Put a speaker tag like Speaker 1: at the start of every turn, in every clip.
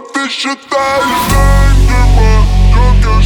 Speaker 1: Ты считаешь деньги по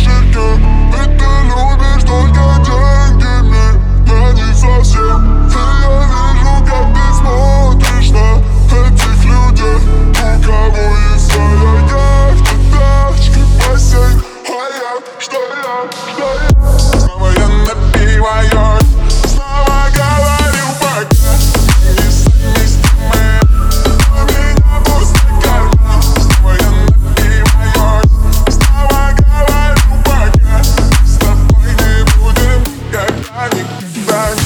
Speaker 1: burn.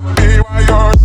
Speaker 1: be why you're